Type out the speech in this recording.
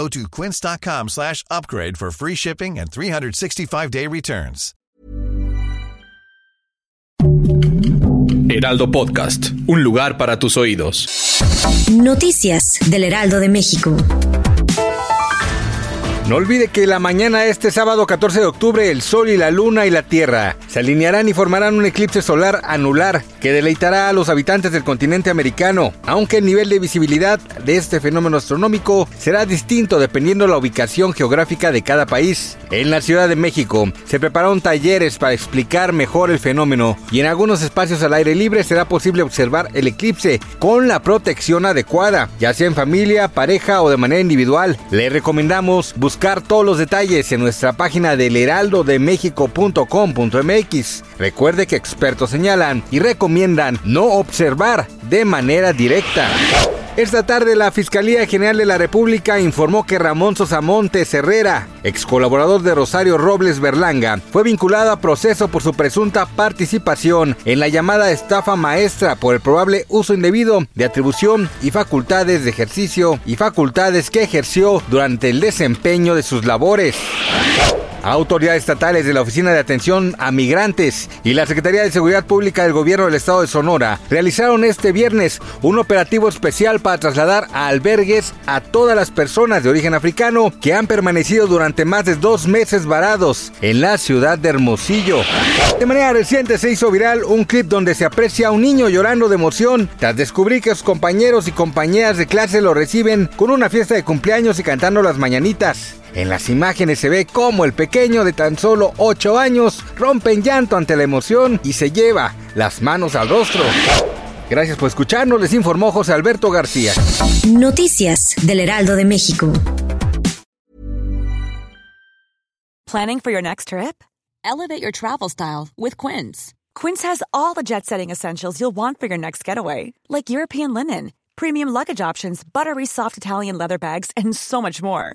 Go to quince.com slash upgrade for free shipping and 365-day returns. Heraldo Podcast, un lugar para tus oídos. Noticias del Heraldo de México. No olvide que la mañana este sábado 14 de octubre el Sol y la Luna y la Tierra se alinearán y formarán un eclipse solar anular que deleitará a los habitantes del continente americano, aunque el nivel de visibilidad de este fenómeno astronómico será distinto dependiendo de la ubicación geográfica de cada país. En la Ciudad de México se prepararon talleres para explicar mejor el fenómeno y en algunos espacios al aire libre será posible observar el eclipse con la protección adecuada, ya sea en familia, pareja o de manera individual. Le recomendamos buscar todos los detalles en nuestra página del heraldodemexico.com.mx. Recuerde que expertos señalan y recomiendan no observar de manera directa. Esta tarde la Fiscalía General de la República informó que Ramón Sosamontes Herrera, ex colaborador de Rosario Robles Berlanga, fue vinculado a proceso por su presunta participación en la llamada estafa maestra por el probable uso indebido de atribución y facultades de ejercicio y facultades que ejerció durante el desempeño de sus labores. Autoridades estatales de la Oficina de Atención a Migrantes y la Secretaría de Seguridad Pública del Gobierno del Estado de Sonora realizaron este viernes un operativo especial para trasladar a albergues a todas las personas de origen africano que han permanecido durante más de dos meses varados en la ciudad de Hermosillo. De manera reciente se hizo viral un clip donde se aprecia a un niño llorando de emoción tras descubrir que sus compañeros y compañeras de clase lo reciben con una fiesta de cumpleaños y cantando las mañanitas. En las imágenes se ve cómo el pequeño de tan solo 8 años rompe en llanto ante la emoción y se lleva las manos al rostro. Gracias por escucharnos, les informó José Alberto García. Noticias del Heraldo de México. Planning for your next trip? Elevate your travel style with Quince. Quince has all the jet setting essentials you'll want for your next getaway, like European linen, premium luggage options, buttery soft Italian leather bags, and so much more.